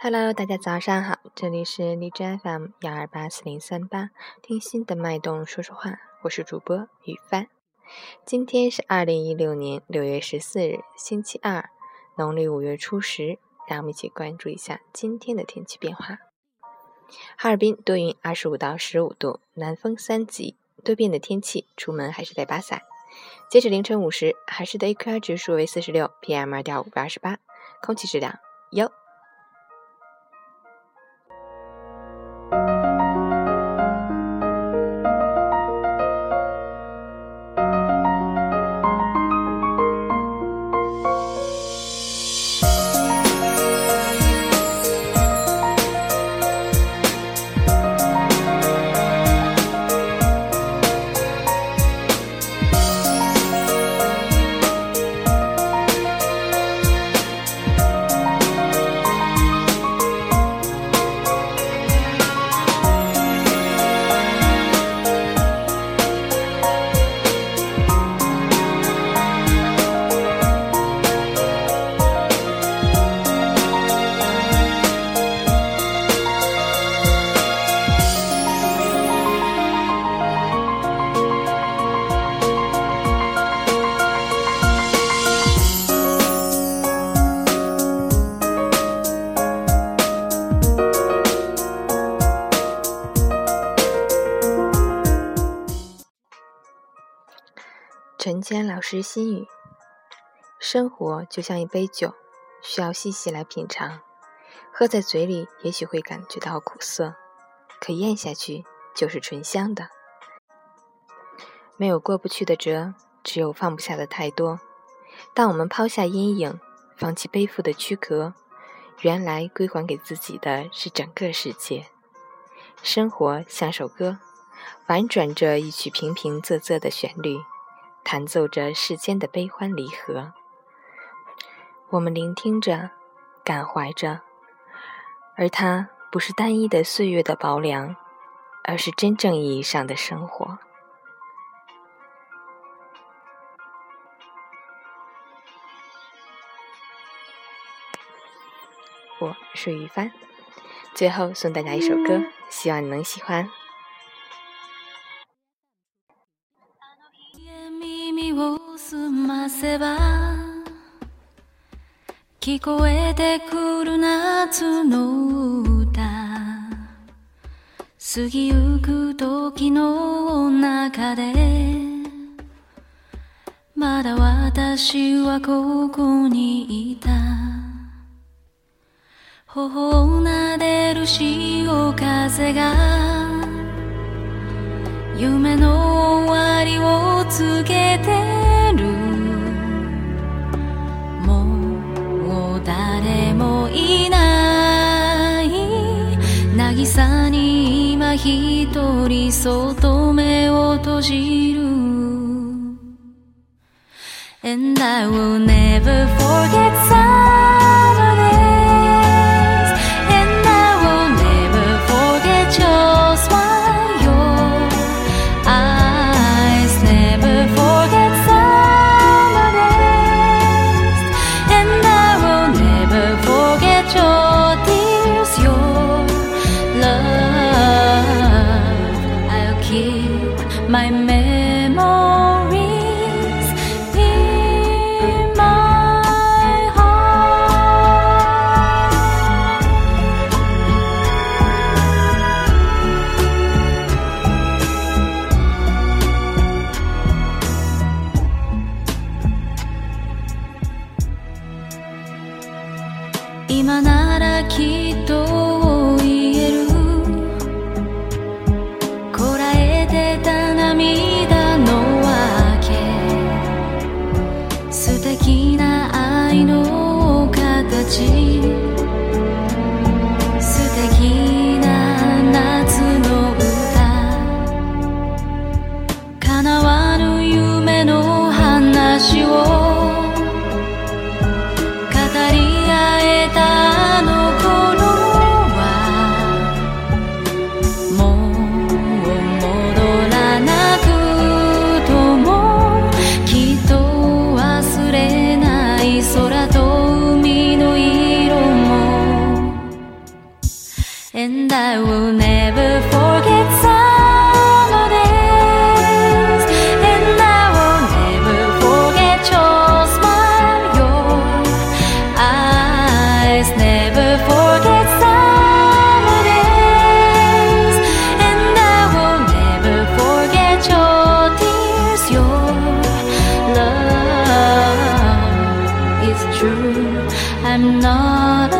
Hello，大家早上好，这里是荔枝 FM 幺二八四零三八，听心的脉动说说话，我是主播雨帆。今天是二零一六年六月十四日，星期二，农历五月初十。让我们一起关注一下今天的天气变化。哈尔滨多云，二十五到十五度，南风三级。多变的天气，出门还是带把伞。截止凌晨五时，海市的 AQI 指数为四十六，PM 二点五为二十八，空气质量优。陈谦老师心语：生活就像一杯酒，需要细细来品尝。喝在嘴里，也许会感觉到苦涩；可咽下去，就是醇香的。没有过不去的折，只有放不下的太多。当我们抛下阴影，放弃背负的躯壳，原来归还给自己的是整个世界。生活像首歌，婉转着一曲平平仄仄的旋律。弹奏着世间的悲欢离合，我们聆听着，感怀着，而它不是单一的岁月的薄凉，而是真正意义上的生活。我是于帆，最后送大家一首歌，希望你能喜欢。せば聞こえてくる夏の歌過ぎゆく時の中でまだ私はここにいた頬を撫でる潮風が夢の終わりを告げてさに今一人外目を閉じる And I will never forget 今ならきっと And I will never forget summer days And I will never forget your smile Your eyes never forget summer days And I will never forget your tears Your love It's true I'm not